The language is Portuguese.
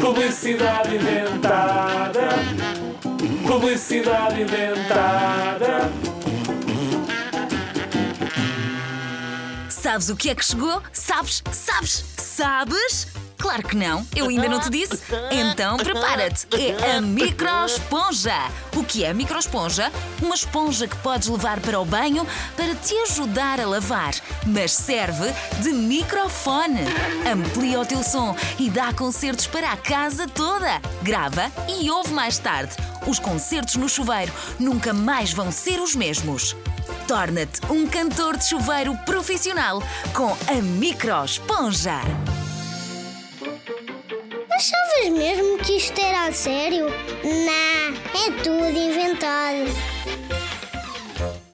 Publicidade inventada. Publicidade inventada. Sabes o que é que chegou? Sabes? Sabes? Sabes? Claro que não, eu ainda não te disse. Então prepara-te. É a microesponja. O que é a microesponja? Uma esponja que podes levar para o banho para te ajudar a lavar, mas serve de microfone. Amplia o teu som e dá concertos para a casa toda. Grava e ouve mais tarde. Os concertos no chuveiro nunca mais vão ser os mesmos. Torna-te um cantor de chuveiro profissional com a microesponja. Achavas mesmo que isto era a sério? Não, é inventado.